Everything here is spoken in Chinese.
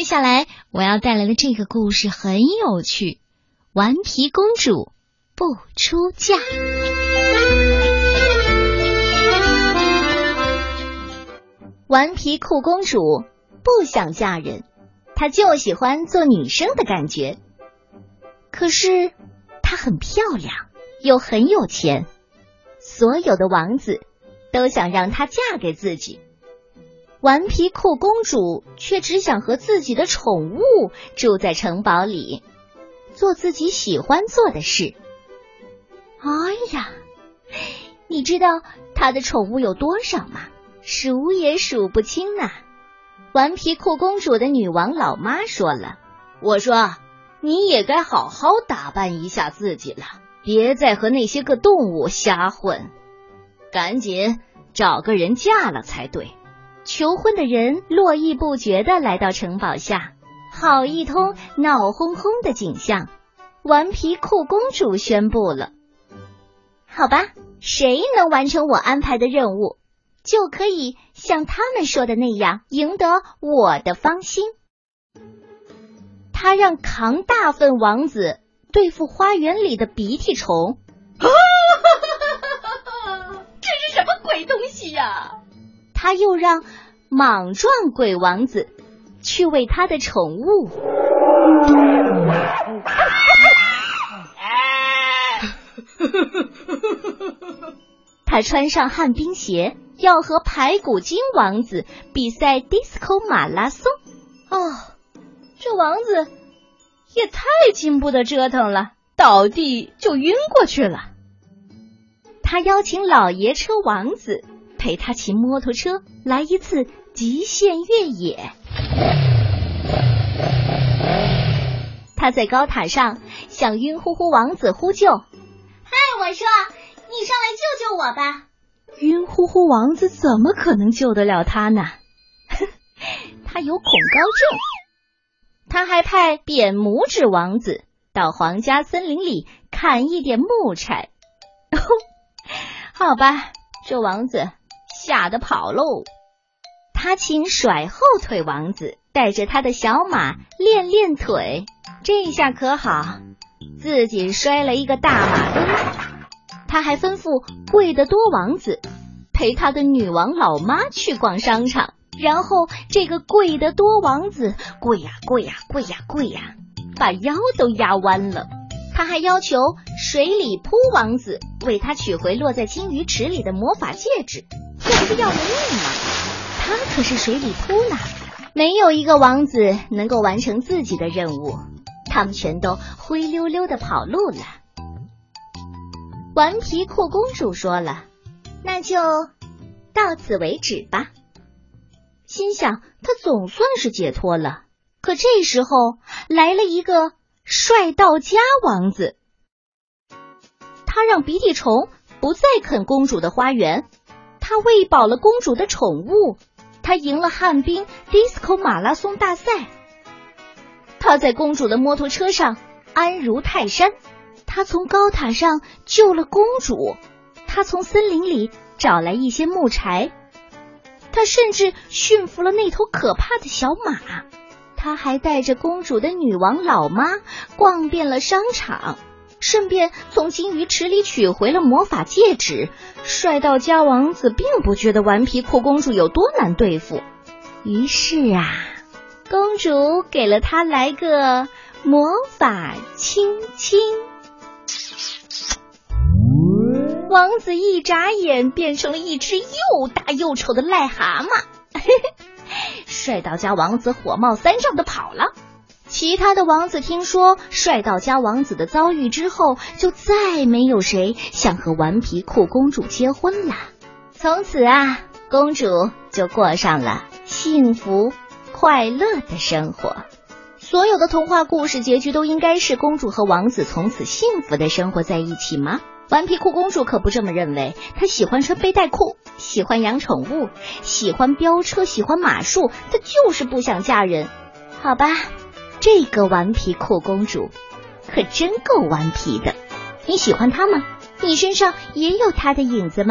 接下来我要带来的这个故事很有趣，《顽皮公主不出嫁》。顽皮酷公主不想嫁人，她就喜欢做女生的感觉。可是她很漂亮，又很有钱，所有的王子都想让她嫁给自己。顽皮酷公主却只想和自己的宠物住在城堡里，做自己喜欢做的事。哎呀，你知道她的宠物有多少吗？数也数不清呐！顽皮酷公主的女王老妈说了：“我说，你也该好好打扮一下自己了，别再和那些个动物瞎混，赶紧找个人嫁了才对。”求婚的人络绎不绝的来到城堡下，好一通闹哄哄的景象。顽皮酷公主宣布了：“好吧，谁能完成我安排的任务，就可以像他们说的那样赢得我的芳心。”他让扛大粪王子对付花园里的鼻涕虫。这是什么鬼东西呀？他又让莽撞鬼王子去喂他的宠物。他穿上旱冰鞋，要和排骨精王子比赛 disco 马拉松。哦，这王子也太经不得折腾了，倒地就晕过去了。他邀请老爷车王子。陪他骑摩托车来一次极限越野。他在高塔上向晕乎乎王子呼救：“嗨，我说，你上来救救我吧！”晕乎乎王子怎么可能救得了他呢？他有恐高症。他还派扁拇指王子到皇家森林里砍一点木柴。好吧，这王子。吓得跑喽！他请甩后腿王子带着他的小马练练腿，这下可好，自己摔了一个大马墩。他还吩咐贵得多王子陪他的女王老妈去逛商场，然后这个贵得多王子跪呀跪呀跪呀跪呀，把腰都压弯了。他还要求水里扑王子为他取回落在金鱼池里的魔法戒指。这不是要了命吗？他可是水里扑呢，没有一个王子能够完成自己的任务，他们全都灰溜溜的跑路了。顽皮酷公主说了：“那就到此为止吧。”心想，她总算是解脱了。可这时候来了一个帅到家王子，他让鼻涕虫不再啃公主的花园。他喂饱了公主的宠物，他赢了旱冰 disco 马拉松大赛，他在公主的摩托车上安如泰山，他从高塔上救了公主，他从森林里找来一些木柴，他甚至驯服了那头可怕的小马，他还带着公主的女王老妈逛遍了商场。顺便从金鱼池里取回了魔法戒指。帅到家王子并不觉得顽皮酷公主有多难对付，于是啊，公主给了他来个魔法亲亲。王子一眨眼变成了一只又大又丑的癞蛤蟆。帅到家王子火冒三丈的跑了。其他的王子听说帅到家王子的遭遇之后，就再没有谁想和顽皮酷公主结婚了。从此啊，公主就过上了幸福快乐的生活。所有的童话故事结局都应该是公主和王子从此幸福的生活在一起吗？顽皮酷公主可不这么认为，她喜欢穿背带裤，喜欢养宠物，喜欢飙车，喜欢马术，她就是不想嫁人。好吧。这个顽皮酷公主可真够顽皮的，你喜欢她吗？你身上也有她的影子吗？